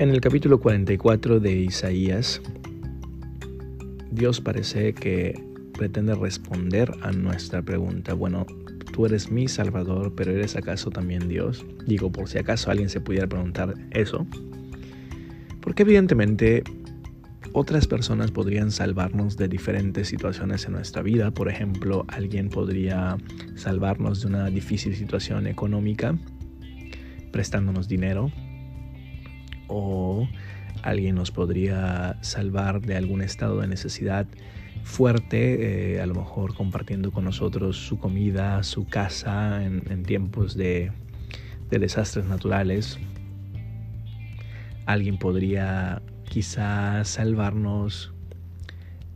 En el capítulo 44 de Isaías, Dios parece que pretende responder a nuestra pregunta. Bueno, tú eres mi Salvador, pero ¿eres acaso también Dios? Digo, por si acaso alguien se pudiera preguntar eso. Porque evidentemente otras personas podrían salvarnos de diferentes situaciones en nuestra vida. Por ejemplo, alguien podría salvarnos de una difícil situación económica prestándonos dinero o alguien nos podría salvar de algún estado de necesidad fuerte, eh, a lo mejor compartiendo con nosotros su comida, su casa en, tiempos de, de desastres naturales. Alguien podría quizá salvarnos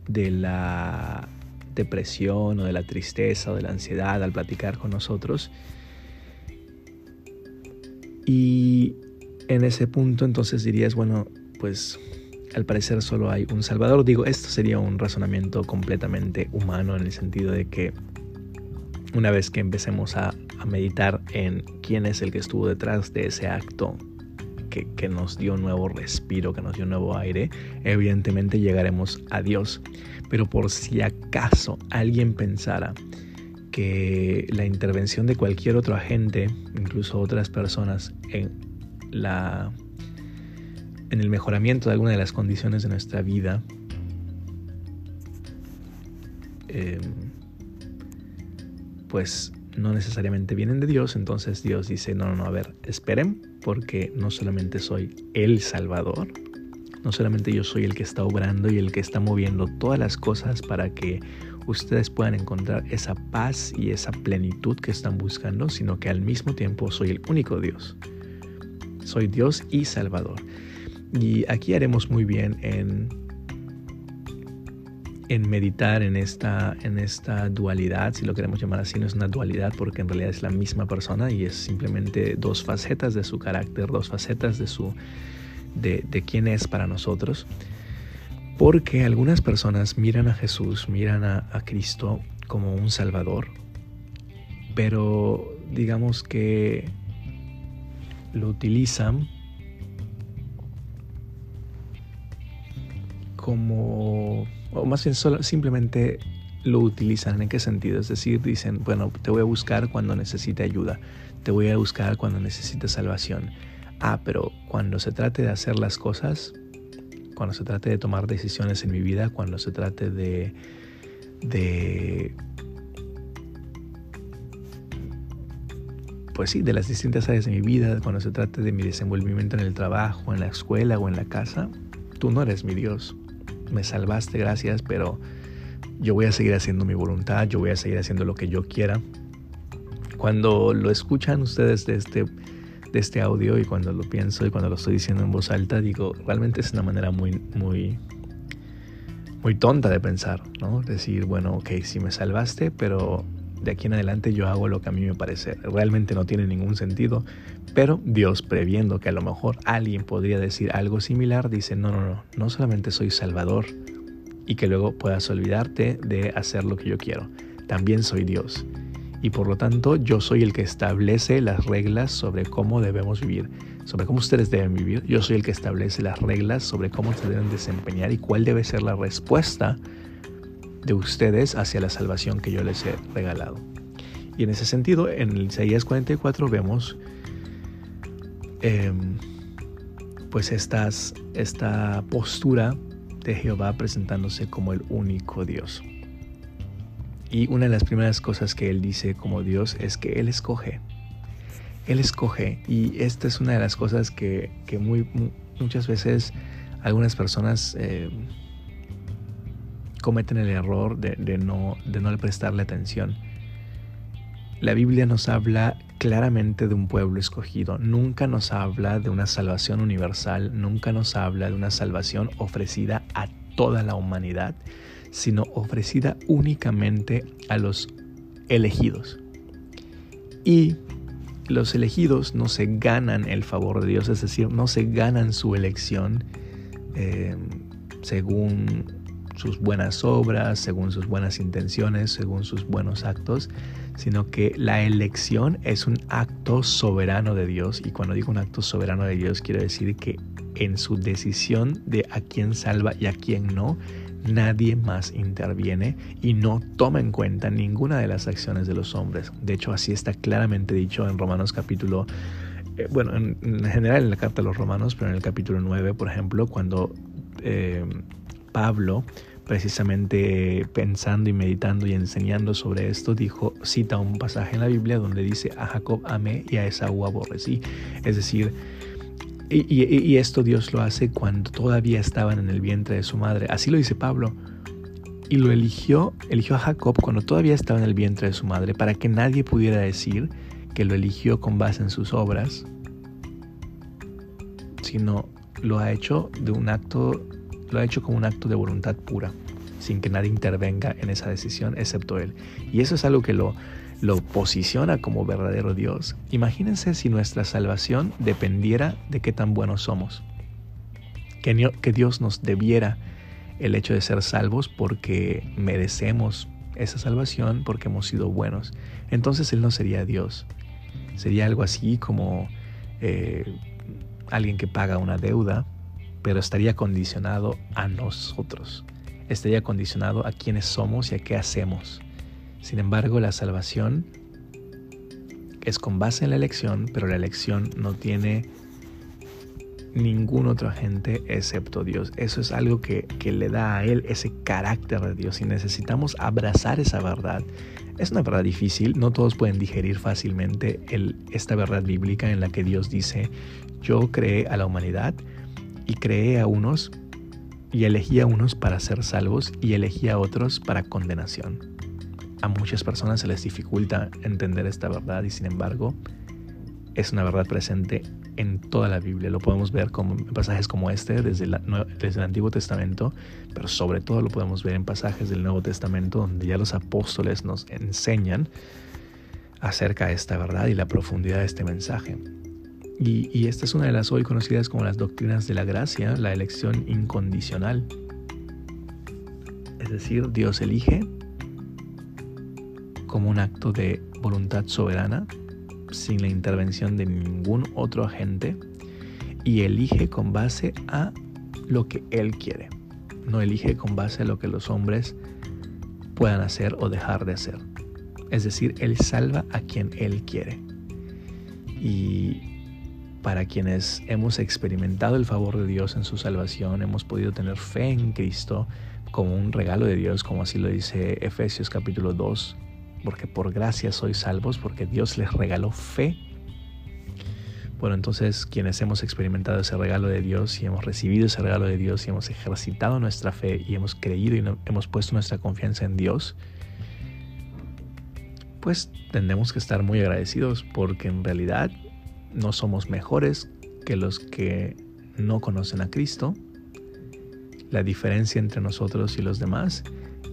de la depresión o de la tristeza o de la ansiedad al platicar con nosotros. Y en ese punto entonces dirías, bueno, pues al parecer solo hay un Salvador. Digo, esto sería un razonamiento completamente humano en el sentido de que una vez que empecemos a, meditar en quién es el que estuvo detrás de ese acto que, que, nos dio nuevo respiro, que nos dio nuevo aire, evidentemente llegaremos a Dios. Pero por si acaso alguien pensara que la intervención de cualquier otro agente, incluso otras personas, en la en el mejoramiento de alguna de las condiciones de nuestra vida, em, pues no necesariamente vienen de Dios, entonces Dios dice, no, no, no, a ver, esperen, porque no solamente soy el Salvador, no solamente yo soy el que está obrando y el que está moviendo todas las cosas para que ustedes puedan encontrar esa paz y esa plenitud que están buscando, sino que al mismo tiempo soy el único Dios. Soy Dios y Salvador. Y aquí haremos muy bien en, en meditar en esta, en esta dualidad, si lo queremos llamar así, no es una dualidad porque en realidad es la misma persona y es simplemente dos facetas de su carácter, dos facetas de, su, de, de quién es para nosotros. Porque algunas personas miran a Jesús, miran a, Cristo como un Salvador, pero digamos que lo utilizan como, o más bien solo, simplemente lo utilizan. ¿En qué sentido? Es decir, dicen, bueno, te voy a buscar cuando necesite ayuda, te voy a buscar cuando necesite salvación. Ah, pero cuando se trate de hacer las cosas, cuando se trate de tomar decisiones en mi vida, cuando se trate de, de pues sí, de las distintas áreas de mi vida, cuando se trate de mi desenvolvimiento en el trabajo, en la escuela o en la casa, tú no eres mi Dios. Me salvaste, gracias, pero yo voy a seguir haciendo mi voluntad, yo voy a seguir haciendo lo que yo quiera. Cuando lo escuchan ustedes de este de este audio y cuando lo pienso y cuando lo estoy diciendo en voz alta, digo, realmente es una manera muy, muy, muy tonta de pensar, ¿no? Decir, bueno, ok, sí me salvaste, pero de aquí en adelante yo hago lo que a mí me parece. Realmente no tiene ningún sentido, pero Dios, previendo que a lo mejor alguien podría decir algo similar, dice, no, no, no, no solamente soy salvador y que luego puedas olvidarte de hacer lo que yo quiero, también soy Dios y por lo tanto yo soy el que establece las reglas sobre cómo debemos vivir, sobre cómo ustedes deben vivir. Yo soy el que establece las reglas sobre cómo se deben desempeñar y cuál debe ser la respuesta de ustedes hacia la salvación que yo les he regalado. Y en ese sentido, en Isaías 44 vemos em, pues estas, esta postura de Jehová presentándose como el único Dios. Y una de las primeras cosas que él dice como Dios es que Él escoge. Él escoge. Y esta es una de las cosas que, muy, muchas veces algunas personas eh, cometen el error de, no, de no prestarle atención. La Biblia nos habla claramente de un pueblo escogido. Nunca nos habla de una salvación universal. Nunca nos habla de una salvación ofrecida a toda la humanidad sino ofrecida únicamente a los elegidos. Y los elegidos no se ganan el favor de Dios, es decir, no se ganan su elección eh, según sus buenas obras, según sus buenas intenciones, según sus buenos actos, sino que la elección es un acto soberano de Dios. Y cuando digo un acto soberano de Dios, quiero decir que en su decisión de a quién salva y a quién no, nadie más interviene y no toma en cuenta ninguna de las acciones de los hombres. De hecho, así está claramente dicho en Romanos capítulo, eh, bueno, en, general en la carta de los Romanos, pero en el capítulo 9, por ejemplo, cuando eh, Pablo, precisamente pensando y meditando y enseñando sobre esto, dijo, cita un pasaje en la Biblia donde dice, a Jacob amé y a Esaú aborrecí. Es decir, y, esto Dios lo hace cuando todavía estaban en el vientre de su madre. Así lo dice Pablo. Y lo eligió, eligió a Jacob cuando todavía estaba en el vientre de su madre, para que nadie pudiera decir que lo eligió con base en sus obras, sino lo ha hecho de un acto, lo ha hecho como un acto de voluntad pura, sin que nadie intervenga en esa decisión excepto él. Y eso es algo que lo, posiciona como verdadero Dios. Imagínense si nuestra salvación dependiera de qué tan buenos somos. Que, que Dios nos debiera el hecho de ser salvos porque merecemos esa salvación, porque hemos sido buenos. Entonces Él no sería Dios. Sería algo así como eh, alguien que paga una deuda, pero estaría condicionado a nosotros. Estaría condicionado a quiénes somos y a qué hacemos. Sin embargo, la salvación es con base en la elección, pero la elección no tiene ningún otro agente excepto Dios. Eso es algo que, le da a Él ese carácter de Dios y necesitamos abrazar esa verdad. Es una verdad difícil, no todos pueden digerir fácilmente esta verdad bíblica en la que Dios dice, yo creé a la humanidad y creé a unos y elegí a unos para ser salvos y elegí a otros para condenación a muchas personas se les dificulta entender esta verdad y sin embargo es una verdad presente en toda la Biblia. Lo podemos ver en pasajes como este desde el Antiguo Testamento, pero sobre todo lo podemos ver en pasajes del Nuevo Testamento donde ya los apóstoles nos enseñan acerca de esta verdad y la profundidad de este mensaje. Y, esta es una de las hoy conocidas como las doctrinas de la gracia, la elección incondicional. Es decir, Dios elige como un acto de voluntad soberana, sin la intervención de ningún otro agente, y elige con base a lo que Él quiere. No elige con base a lo que los hombres puedan hacer o dejar de hacer. Es decir, Él salva a quien Él quiere. Y para quienes hemos experimentado el favor de Dios en su salvación, hemos podido tener fe en Cristo como un regalo de Dios, como así lo dice Efesios capítulo 2, porque por gracia sois salvos, porque Dios les regaló fe. Bueno, entonces quienes hemos experimentado ese regalo de Dios y hemos recibido ese regalo de Dios y hemos ejercitado nuestra fe y hemos creído y hemos puesto nuestra confianza en Dios, pues tendremos que estar muy agradecidos porque en realidad no somos mejores que los que no conocen a Cristo. La diferencia entre nosotros y los demás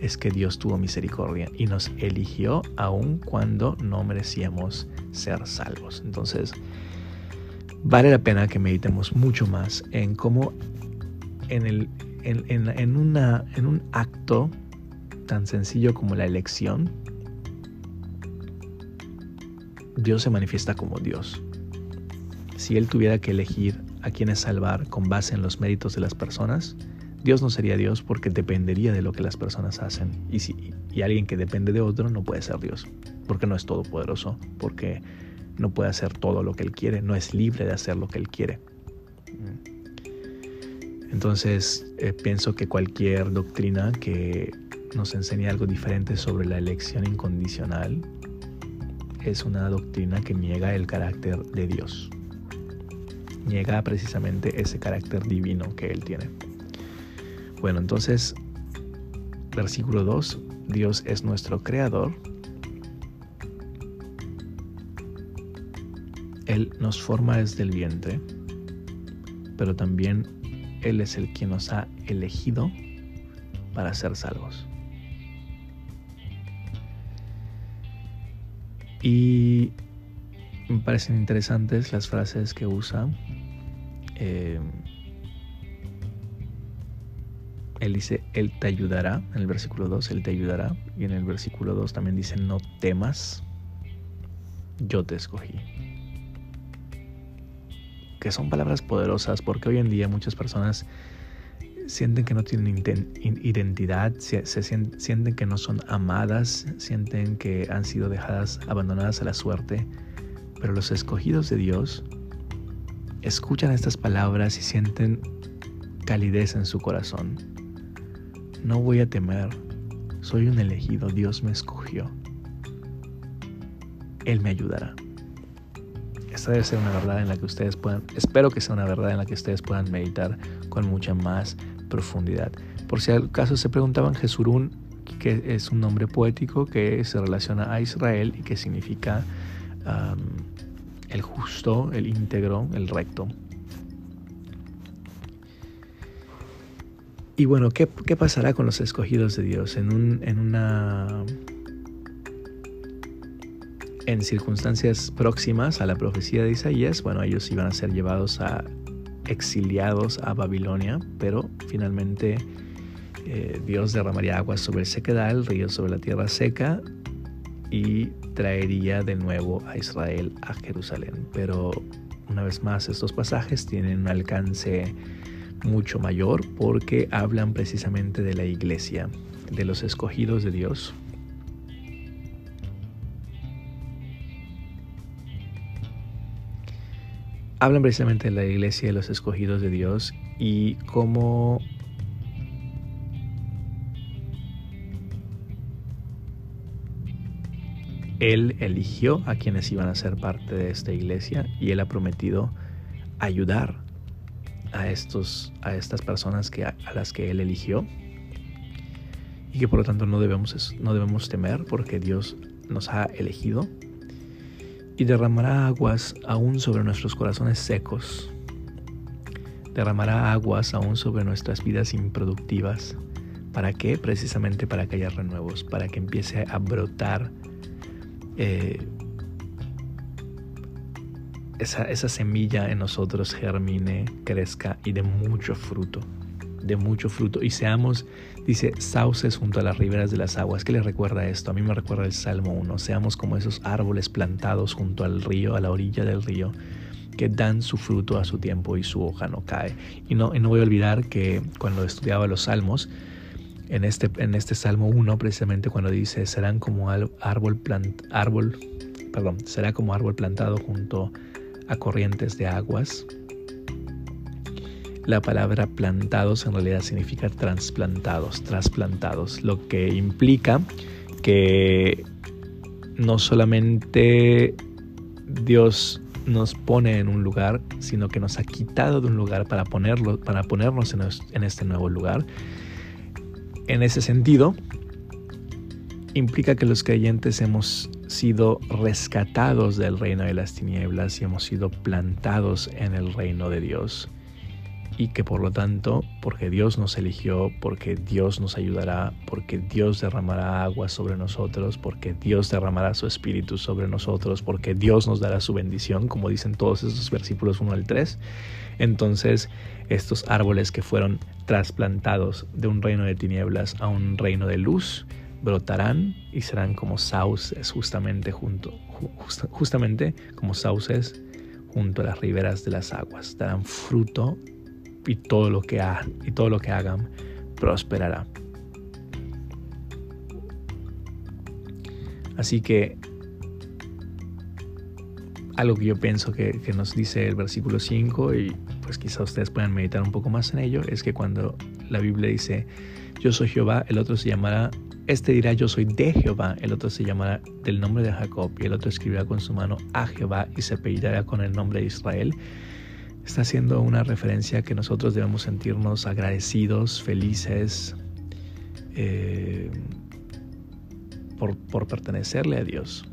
es que Dios tuvo misericordia y nos eligió aun cuando no merecíamos ser salvos. Entonces, vale la pena que meditemos mucho más en cómo en, en un acto tan sencillo como la elección, Dios se manifiesta como Dios. Si Él tuviera que elegir a quienes salvar con base en los méritos de las personas, Dios no sería Dios porque dependería de lo que las personas hacen. Y, si, y alguien que depende de otro no puede ser Dios, porque no es todopoderoso, porque no puede hacer todo lo que Él quiere, no es libre de hacer lo que Él quiere. Entonces, eh, pienso que cualquier doctrina que nos enseñe algo diferente sobre la elección incondicional es una doctrina que niega el carácter de Dios. Niega precisamente ese carácter divino que Él tiene. Bueno, entonces, versículo 2, Dios es nuestro creador. Él nos forma desde el vientre, pero también Él es el quien nos ha elegido para ser salvos. Y me parecen interesantes las frases que usa. Eh, él dice, Él te ayudará, en el versículo 2, Él te ayudará. Y en el versículo 2 también dice, no temas, yo te escogí. que son palabras poderosas porque hoy en día muchas personas sienten que no tienen identidad, se, sienten que no son amadas, sienten que han sido dejadas, abandonadas a la suerte, pero los escogidos de Dios escuchan estas palabras y sienten calidez en su corazón. No voy a temer, soy un elegido, Dios me escogió. Él me ayudará. Esta debe ser una verdad en la que ustedes puedan, espero que sea una verdad en la que ustedes puedan meditar con mucha más profundidad. Por si acaso se preguntaban, Jesurún, que es un nombre poético que se relaciona a Israel y que significa el justo, el íntegro, el recto. Y bueno, ¿qué, pasará con los escogidos de Dios? En, un, en una en circunstancias próximas a la profecía de Isaías, bueno, ellos iban a ser llevados a exiliados a Babilonia, pero finalmente eh, Dios derramaría agua sobre el sequedal, río sobre la tierra seca y traería de nuevo a Israel a Jerusalén. Pero una vez más, estos pasajes tienen un alcance mucho mayor porque hablan precisamente de la iglesia, de los escogidos de Dios, hablan precisamente de la iglesia de los escogidos de Dios y cómo Él eligió a quienes iban a ser parte de esta iglesia y Él ha prometido ayudar a, estos, a estas personas que, a las que Él eligió y que por lo tanto no debemos, no debemos temer porque Dios nos ha elegido y derramará aguas aún sobre nuestros corazones secos. Derramará aguas aún sobre nuestras vidas improductivas. ¿Para qué? Precisamente para que haya renuevos, para que empiece a brotar eh, esa, semilla en nosotros germine, crezca y dé mucho fruto de mucho fruto y seamos, dice, sauces junto a las riberas de las aguas. ¿Qué le recuerda esto? A mí me recuerda el Salmo 1. Seamos como esos árboles plantados junto al río, a la orilla del río, que dan su fruto a su tiempo y su hoja no cae. Y no, y no voy a olvidar que cuando estudiaba los salmos, en este, en este Salmo 1, precisamente cuando dice, serán como árbol, árbol, perdón, será como árbol plantado junto a corrientes de aguas la palabra plantados en realidad significa trasplantados, trasplantados, lo que implica que no solamente Dios nos pone en un lugar, sino que nos ha quitado de un lugar para, ponerlo, para ponernos en este nuevo lugar. En ese sentido, implica que los creyentes hemos sido rescatados del reino de las tinieblas y hemos sido plantados en el reino de Dios y que por lo tanto, porque Dios nos eligió, porque Dios nos ayudará, porque Dios derramará agua sobre nosotros, porque Dios derramará su espíritu sobre nosotros, porque Dios nos dará su bendición, como dicen todos esos versículos 1 al 3, entonces estos árboles que fueron trasplantados de un reino de tinieblas a un reino de luz, brotarán y serán como sauces justamente junto, justamente como sauces junto a las riberas de las aguas. Darán fruto y todo lo que y todo lo que hagan prosperará. Así que algo que yo pienso que, que, nos dice el versículo 5 y pues quizá ustedes puedan meditar un poco más en ello, es que cuando la Biblia dice yo soy Jehová, el otro se llamará, este dirá yo soy de Jehová, el otro se llamará del nombre de Jacob y el otro escribirá con su mano a Jehová y se apellidará con el nombre de Israel está haciendo una referencia que nosotros debemos sentirnos agradecidos, felices eh, por, pertenecerle a Dios.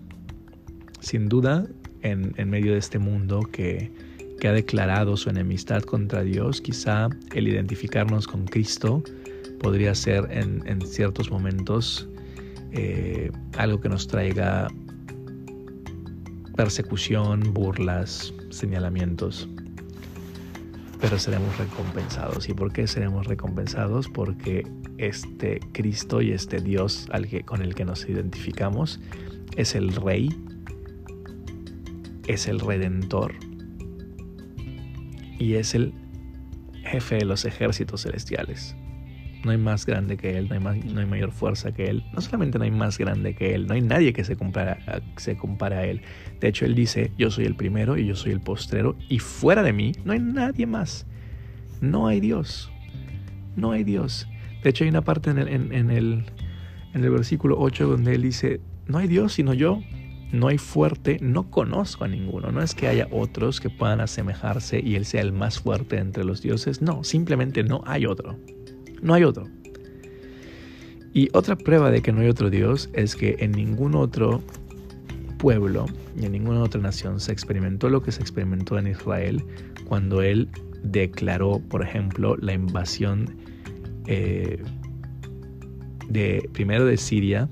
Sin duda, en, medio de este mundo que, ha declarado su enemistad contra Dios, quizá el identificarnos con Cristo podría ser en, ciertos momentos eh, algo que nos traiga persecución, burlas, señalamientos pero seremos recompensados. ¿Y por qué seremos recompensados? Porque este Cristo y este Dios al que, con el que nos identificamos es el Rey, es el Redentor y es el jefe de los ejércitos celestiales. No hay más grande que Él, no hay, no hay mayor fuerza que Él. No solamente no hay más grande que Él, no hay nadie que se compara, se compare a Él. De hecho, Él dice, yo soy el primero y yo soy el postrero, y fuera de mí no hay nadie más. No hay Dios. No hay Dios. De hecho, hay una parte en el, en, el, en el versículo 8 donde Él dice, no hay Dios sino yo. No hay fuerte, no conozco a ninguno. No es que haya otros que puedan asemejarse y Él sea el más fuerte entre los dioses. No, simplemente no hay otro. No hay otro. Y otra prueba de que no hay otro Dios es que en ningún otro pueblo y en ninguna otra nación se experimentó lo que se experimentó en Israel cuando Él declaró, por ejemplo, la invasión eh, de primero de Siria,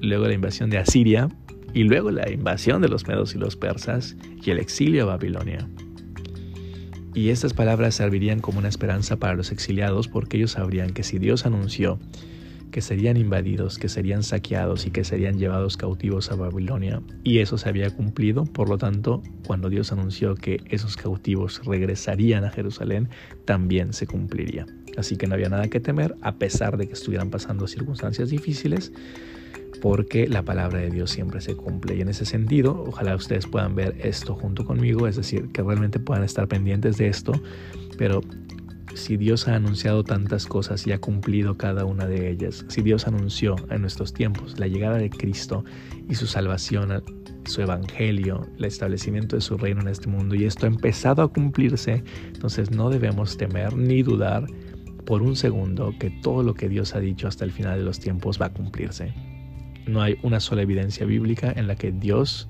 luego la invasión de Asiria y luego la invasión de los medos y los persas y el exilio a Babilonia. Y estas palabras servirían como una esperanza para los exiliados porque ellos sabrían que si Dios anunció que serían invadidos, que serían saqueados y que serían llevados cautivos a Babilonia, y eso se había cumplido, por lo tanto, cuando Dios anunció que esos cautivos regresarían a Jerusalén, también se cumpliría. Así que no había nada que temer, a pesar de que estuvieran pasando circunstancias difíciles, porque la palabra de Dios siempre se cumple. Y en ese sentido, ojalá ustedes puedan ver esto junto conmigo, es decir, que realmente puedan estar pendientes de esto, pero si Dios ha anunciado tantas cosas y ha cumplido cada una de ellas, si Dios anunció en nuestros tiempos la llegada de Cristo y su salvación, su evangelio, el establecimiento de su reino en este mundo, y esto ha empezado a cumplirse, entonces no debemos temer ni dudar por un segundo que todo lo que Dios ha dicho hasta el final de los tiempos va a cumplirse no hay una sola evidencia bíblica en la que Dios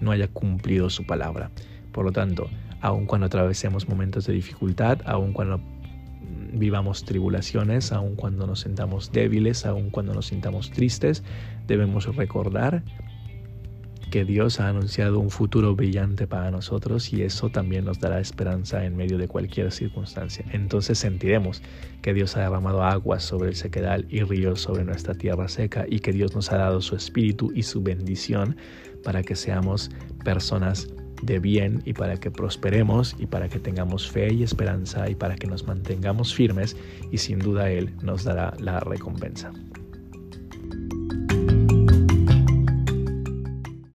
no haya cumplido su palabra. Por lo tanto, aun cuando atravesemos momentos de dificultad, aun cuando vivamos tribulaciones, aun cuando nos sintamos débiles, aun cuando nos sintamos tristes, debemos recordar que Dios ha anunciado un futuro brillante para nosotros y eso también nos dará esperanza en medio de cualquier circunstancia. Entonces sentiremos que Dios ha derramado aguas sobre el sequedal y ríos sobre nuestra tierra seca y que Dios nos ha dado su espíritu y su bendición para que seamos personas de bien y para que prosperemos y para que tengamos fe y esperanza y para que nos mantengamos firmes y sin duda Él nos dará la recompensa.